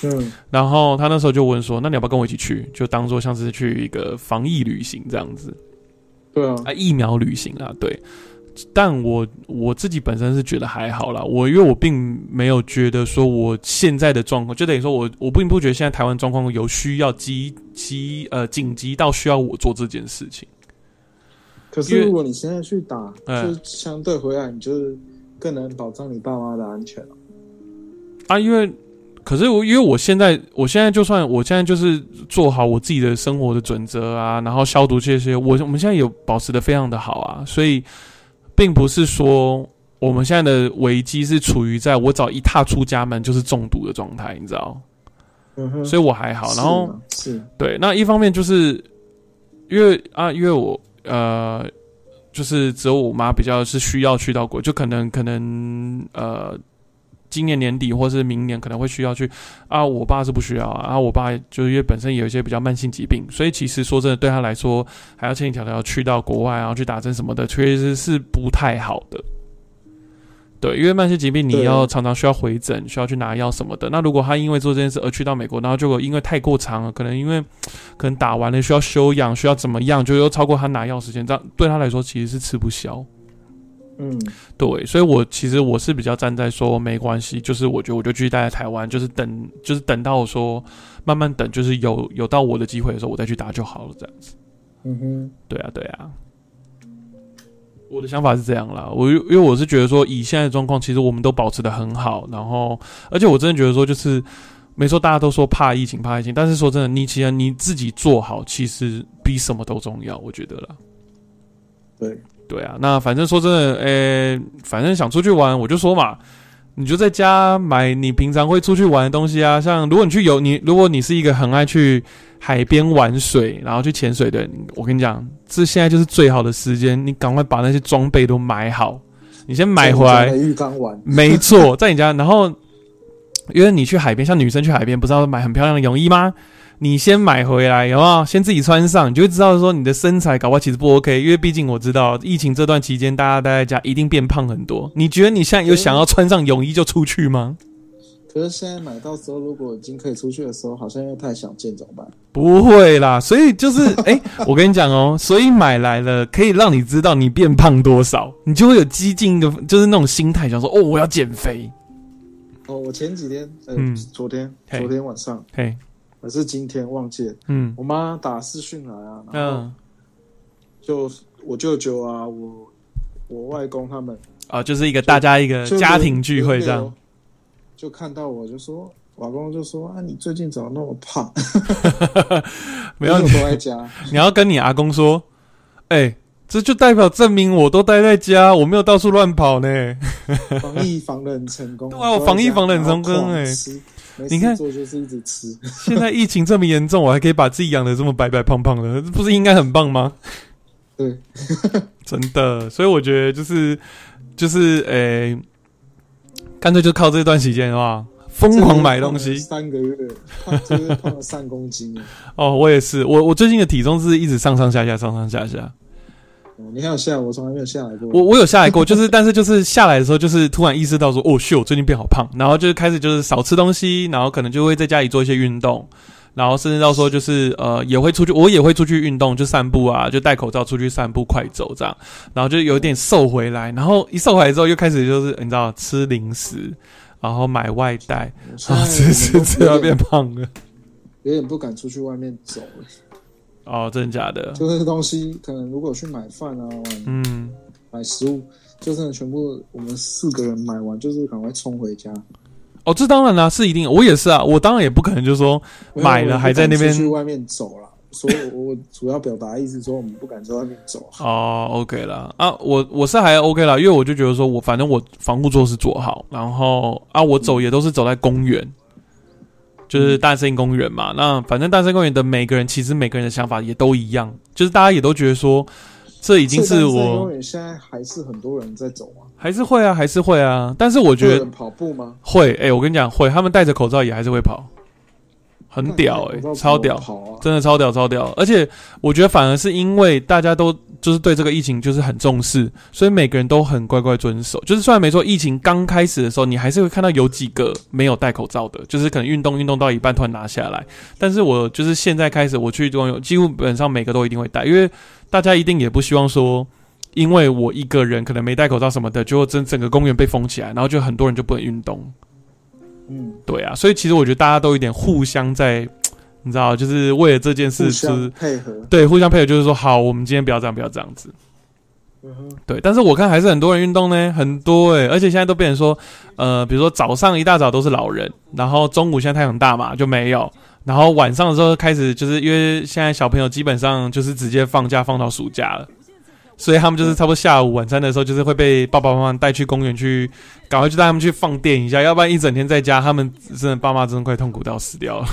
嗯，然后她那时候就问说：“那你要不要跟我一起去？就当做像是去一个防疫旅行这样子。”对啊，啊，疫苗旅行啊，对。但我我自己本身是觉得还好啦，我因为我并没有觉得说我现在的状况，就等于说我我并不觉得现在台湾状况有需要急急呃紧急到需要我做这件事情。可是如果你现在去打，就相对回来，你就是。更能保障你爸妈的安全啊！因为，可是我因为我现在，我现在就算我现在就是做好我自己的生活的准则啊，然后消毒这些，我我们现在有保持的非常的好啊，所以并不是说我们现在的危机是处于在我早一踏出家门就是中毒的状态，你知道？嗯哼，所以我还好。然后是对，那一方面就是因为啊，因为我呃。就是只有我妈比较是需要去到国，就可能可能呃，今年年底或是明年可能会需要去啊。我爸是不需要啊，我爸就是因为本身有一些比较慢性疾病，所以其实说真的，对他来说还要千里迢迢去到国外，然后去打针什么的，确实是不太好的。对，因为慢性疾病你要常常需要回诊，需要去拿药什么的。那如果他因为做这件事而去到美国，然后结果因为太过长了，可能因为可能打完了需要休养，需要怎么样，就又超过他拿药时间，这样对他来说其实是吃不消。嗯，对，所以我其实我是比较站在说没关系，就是我觉得我就继续待在台湾，就是等，就是等到我说慢慢等，就是有有到我的机会的时候，我再去打就好了，这样子。嗯哼，对啊，对啊。我的想法是这样啦，我因为我是觉得说，以现在的状况，其实我们都保持的很好，然后，而且我真的觉得说，就是没错，大家都说怕疫情，怕疫情，但是说真的，你其实你自己做好，其实比什么都重要，我觉得啦。对对啊，那反正说真的，诶，反正想出去玩，我就说嘛。你就在家买你平常会出去玩的东西啊，像如果你去游，你如果你是一个很爱去海边玩水，然后去潜水的，我跟你讲，这现在就是最好的时间，你赶快把那些装备都买好，你先买回来。浴缸玩，没错，在你家，然后因为你去海边，像女生去海边，不是要买很漂亮的泳衣吗？你先买回来，有没有？先自己穿上，你就会知道说你的身材搞不好其实不 OK。因为毕竟我知道疫情这段期间，大家待在家一定变胖很多。你觉得你现在有想要穿上泳衣就出去吗？可是现在买到时候，如果已经可以出去的时候，好像又太想见，怎么办？不会啦，所以就是哎，我跟你讲哦，所以买来了可以让你知道你变胖多少，你就会有激进的，就是那种心态，想说哦，我要减肥。哦，我前几天，嗯，昨天，昨天晚上，嘿。可是今天忘记了，嗯，我妈打视讯来啊，然后就我舅舅啊，我我外公他们啊，就是一个大家一个家庭聚会这样，就看到我就说，老公就说啊，你最近怎么那么胖？没有都在家，你要跟你阿公说，哎，这就代表证明我都待在家，我没有到处乱跑呢。防疫防的很成功，对啊，我防疫防的很成功哎。你看，做就是一直吃。现在疫情这么严重，我还可以把自己养的这么白白胖胖的，不是应该很棒吗？对，真的。所以我觉得就是就是诶，干脆就靠这段时间的话，疯狂买东西。三个月，胖就是胖了三公斤。哦，我也是，我我最近的体重是一直上上下下，上上下下。你还有下，我从来没有下来过。我我有下来过，就是但是就是下来的时候，就是突然意识到说，哦，秀最近变好胖，然后就是开始就是少吃东西，然后可能就会在家里做一些运动，然后甚至到说就是呃也会出去，我也会出去运动，就散步啊，就戴口罩出去散步，快走这样，然后就有点瘦回来，然后一瘦回来之后又开始就是你知道吃零食，然后买外带，啊，吃吃吃要变胖了，有点不敢出去外面走了。哦，真的假的？就那些东西，可能如果去买饭啊，嗯，买食物，就真的全部我们四个人买完，就是赶快冲回家。哦，这当然啦，是一定，我也是啊，我当然也不可能就说买了还在那边去外面走了，所以我我主要表达意思说，我们不敢在外面走。哦，OK 啦，啊，我我是还 OK 啦，因为我就觉得说我反正我防护措施做好，然后啊，我走也都是走在公园，就是大森林公园嘛。那反正大森林公园的每个人，其实每个人的想法也都一样，就是大家也都觉得说，这已经是我公园现在还是很多人在走啊？还是会啊，还是会啊，但是我觉得跑步吗？会，哎、我跟你讲会，他们戴着口罩也还是会跑，很屌哎、超屌！真的超屌超屌，而且我觉得反而是因为大家都就是对这个疫情就是很重视，所以每个人都很乖乖遵守。就是虽然没错，疫情刚开始的时候，你还是会看到有几个没有戴口罩的，就是可能运动运动到一半突然拿下来。但是我就是现在开始我去公园，几乎本上每个都一定会戴，因为大家一定也不希望说。因为我一个人可能没戴口罩什么的，就整整个公园被封起来，然后就很多人就不能运动。嗯，对啊，所以其实我觉得大家都有点互相在，你知道，就是为了这件事，就是配合。对，互相配合，就是说，好，我们今天不要这样，不要这样子。嗯哼，对，但是我看还是很多人运动呢，很多诶、而且现在都变成说，呃，比如说早上一大早都是老人，然后中午现在太阳大嘛就没有，然后晚上的时候开始就是因为现在小朋友基本上就是直接放假放到暑假了。所以他们就是差不多下午晚餐的时候，就是会被爸爸妈妈带去公园去，赶快去带他们去放电一下，要不然一整天在家，他们真的爸妈真的快痛苦到死掉了。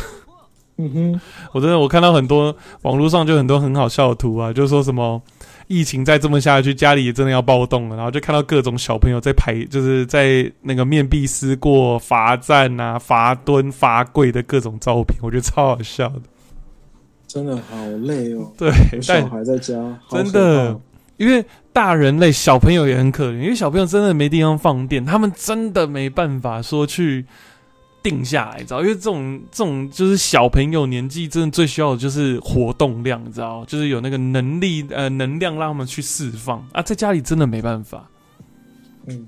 嗯哼，我真的我看到很多网络上就很多很好笑的图啊，就说什么疫情再这么下去，家里也真的要暴动了，然后就看到各种小朋友在排，就是在那个面壁思过、罚站啊、罚蹲、罚跪的各种照片，我觉得超好笑的。真的好累哦。对有，小但孩在家，真的怕因为大人类小朋友也很可怜，因为小朋友真的没地方放电，他们真的没办法说去定下来，知道？因为这种这种就是小朋友年纪真的最需要的就是活动量，你知道？就是有那个能力呃能量让他们去释放啊，在家里真的没办法。嗯，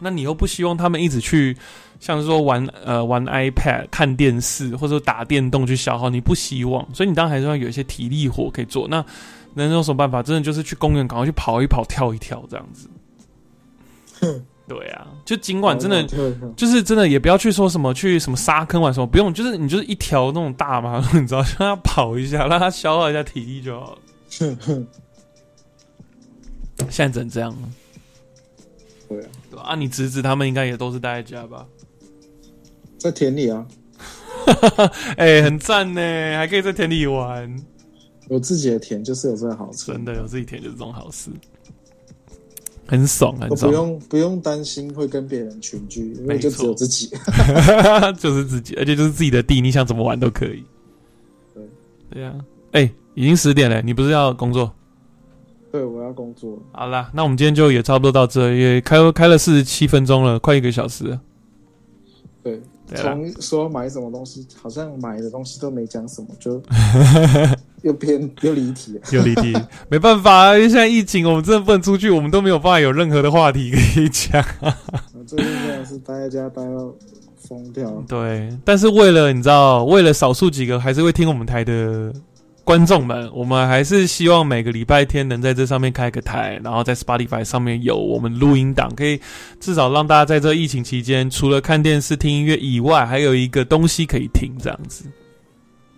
那你又不希望他们一直去，像是说玩呃玩 iPad、看电视或者说打电动去消耗，你不希望，所以你当然还是要有一些体力活可以做。那能有什么办法？真的就是去公园赶快去跑一跑、跳一跳这样子。对啊，就尽管真的就是真的也不要去说什么去什么沙坑玩什么，不用，就是你就是一条那种大马路，你知道，让他跑一下，让他消耗一下体力就好了。现在只能这样了，对啊，对吧？啊，你侄子他们应该也都是待在家吧？在田里啊，哎、很赞呢，还可以在田里玩，有自己的田就是有这个好处，真的有自己田就是这种好事，很爽，很爽不，用不用担心会跟别人群居，因为就只有自己。就是自己，而且就是自己的地，你想怎么玩都可以。对，对啊，哎、已经十点了，你不是要工作？对，我要工作。好啦，那我们今天就也差不多到这，也开开了四十七分钟了，快一个小时了。对，从说买什么东西，好像买的东西都没讲什么，就 又偏又离题了。有离题，没办法，因为现在疫情，我们真的不能出去，我们都没有办法有任何的话题可以讲。我最近真的是待在家待到疯掉。对，但是为了你知道，为了少数几个还是会听我们台的观众们，我们还是希望每个礼拜天能在这上面开个台，然后在 Spotify 上面有我们录音档，可以至少让大家在这疫情期间，除了看电视、听音乐以外，还有一个东西可以听，这样子。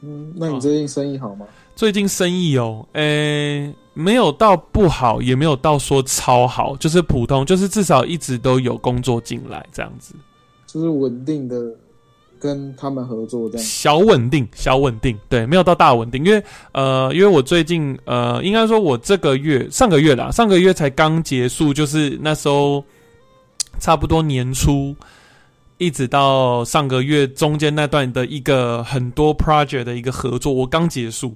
嗯，那你最近生意好吗？最近生意哦，诶、没有到不好，也没有到说超好，就是普通，就是至少一直都有工作进来这样子，就是稳定的跟他们合作这样。小稳定，小稳定，对，没有到大稳定，因为呃，因为我最近呃，应该说我这个月上个月啦，上个月才刚结束，就是那时候差不多年初。一直到上个月中间那段的一个很多 project 的一个合作，我刚结束，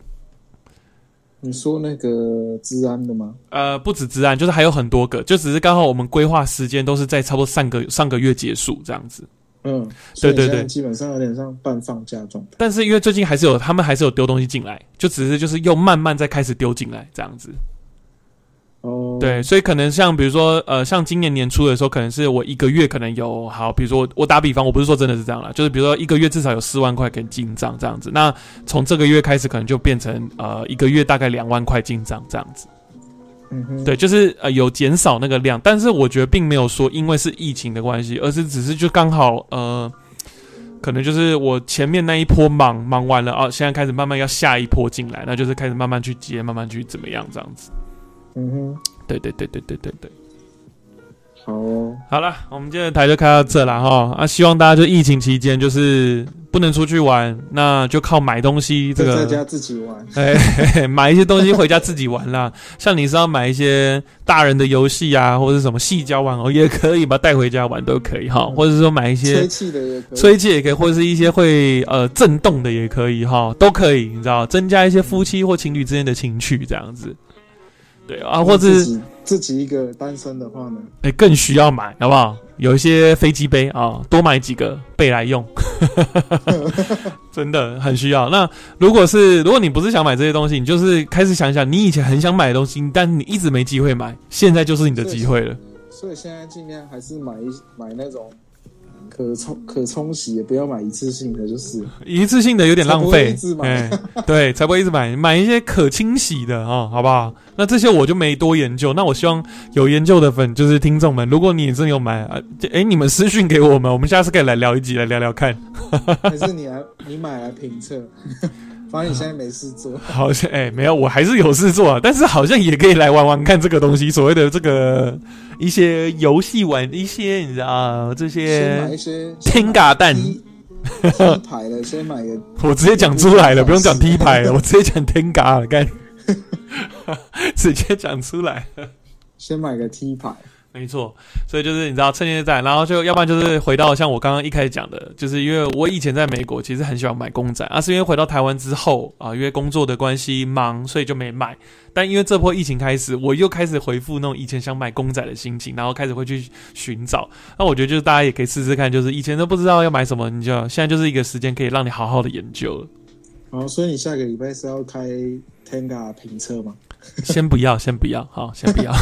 你说那个治安的吗？呃，不止治安，就是还有很多个，就只是刚好我们规划时间都是在差不多上个上个月结束这样子。嗯，对对对基本上有点像半放假状态。但是因为最近还是有他们还是有丢东西进来，就只是就是又慢慢再开始丢进来这样子。哦，对，所以可能像比如说呃，像今年年初的时候，可能是我一个月可能有好，比如说我我打比方，我不是说真的是这样啦，就是比如说一个月至少有四万块可以进账这样子。那从这个月开始，可能就变成呃一个月大概两万块进账这样子。嗯，对，就是呃有减少那个量，但是我觉得并没有说因为是疫情的关系，而是只是就刚好呃可能就是我前面那一波忙忙完了啊，现在开始慢慢要下一波进来，那就是开始慢慢去接，慢慢去怎么样这样子。嗯哼，对对对对对对对。好哦，好了，我们今天的台就开到这了哈。啊，希望大家就疫情期间就是不能出去玩，那就靠买东西这个，就在家自己玩。哎，买一些东西回家自己玩啦。像你是要买一些大人的游戏啊，或者是什么细胶玩偶也可以，把它带回家玩都可以哈。或者是说买一些吹气的也可以，吹气也可以，或者是一些会呃震动的也可以哈，都可以，你知道，增加一些夫妻或情侣之间的情趣这样子。对啊，或者是自己一个单身的话呢，哎、更需要买，好不好？有一些飞机杯啊，多买几个备来用，真的很需要。那如果是如果你不是想买这些东西，你就是开始想想你以前很想买的东西，但你一直没机会买，现在就是你的机会了。所以现在尽量还是买一买那种可冲可冲洗，也不要买一次性的，就是 一次性的有点浪费哎，对，才不会一直买，买一些可清洗的哦，好不好？那这些我就没多研究。那我希望有研究的粉，就是听众们，如果你真的有买啊，哎、你们私讯给我们，我们下次可以来聊一集，来聊聊看。还是你来你买来评测，反正你现在没事做，好像哎、没有，我还是有事做啊，但是好像也可以来玩玩看这个东西，所谓的这个一些游戏玩一些，你知道这些先买一些天嘎蛋，踢踢牌的，先买个 我直接讲出来了，不用讲 T 牌了，我直接讲天嘎了，干，直接讲出来。先买个 T 牌，没错，所以就是你知道趁现在，然后就要不然就是回到像我刚刚一开始讲的，就是因为我以前在美国其实很喜欢买公仔，啊是因为回到台湾之后啊，因为工作的关系忙，所以就没买。但因为这波疫情开始，我又开始回复那种以前想买公仔的心情，然后开始会去寻找。那我觉得就是大家也可以试试看，就是以前都不知道要买什么，你就现在就是一个时间可以让你好好的研究了。好，所以你下个礼拜是要开 Tenga 评测吗？先不要，先不要，好，先不要，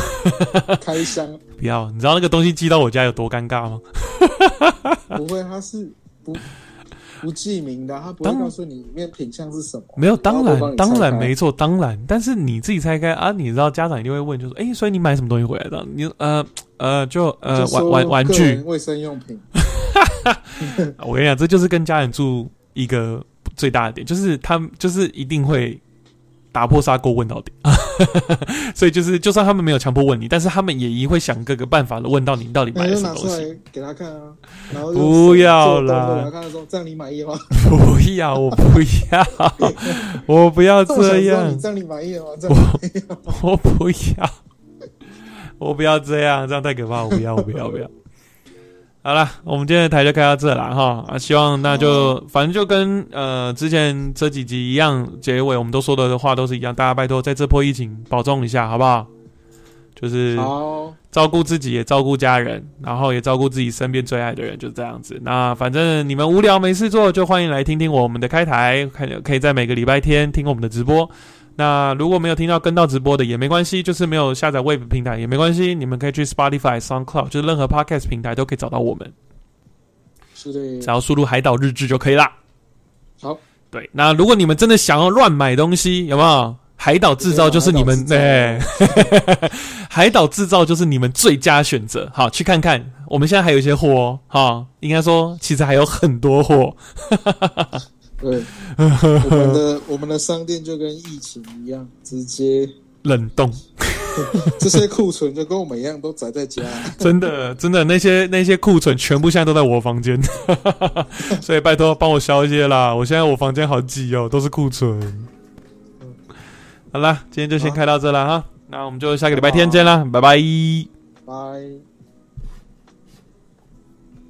开箱不要。你知道那个东西寄到我家有多尴尬吗？不会，它是不不记名的，它不会当告诉你里面品相是什么。没有，当然当然没错，当然。但是你自己拆开啊，你知道家长一定会问，就说，哎、所以你买什么东西回来的？你呃呃，就呃玩玩玩具。卫生用品，我跟你讲，这就是跟家人住一个最大的点，就是他们就是一定会打破砂锅问到底。所以就是，就算他们没有强迫问你，但是他们也一会想各个办法的问到你到底买了什么东西。给他看啊。然后就不要做啦？不要，我不要，我不要这样你，这样你满意了吗？这样 我不要，我不要这样，这样太可怕，我不要，我不要，我不要。好了，我们今天的台就开到这了哈啊，希望那就反正就跟呃之前这几集一样，结尾我们都说的话都是一样，大家拜托在这波疫情保重一下，好不好？就是，照顾自己，也照顾家人，然后也照顾自己身边最爱的人，就是这样子。那反正你们无聊没事做，就欢迎来听听我们的开台，看可以在每个礼拜天听我们的直播。那如果没有听到跟到直播的也没关系，就是没有下载 Web 平台也没关系，你们可以去 Spotify、SoundCloud，就是任何 Podcast 平台都可以找到我们，是的只，要输入“海岛日志”就可以啦。好，对，那如果你们真的想要乱买东西，有没有？海岛制造就是你们对啊，海岛制造就是你们最佳选择。好，去看看，我们现在还有一些货哦，哈，应该说其实还有很多货。对，我们的我们的商店就跟疫情一样，直接 冷冻，这些库存就跟我们一样都宅在家。真的真的那些那些库存全部现在都在我房间，所以拜托帮我消一些啦。我现在我房间好挤哦，都是库存。好啦，今天就先开到这了哈，那我们就下个礼拜天见啦，拜拜。拜。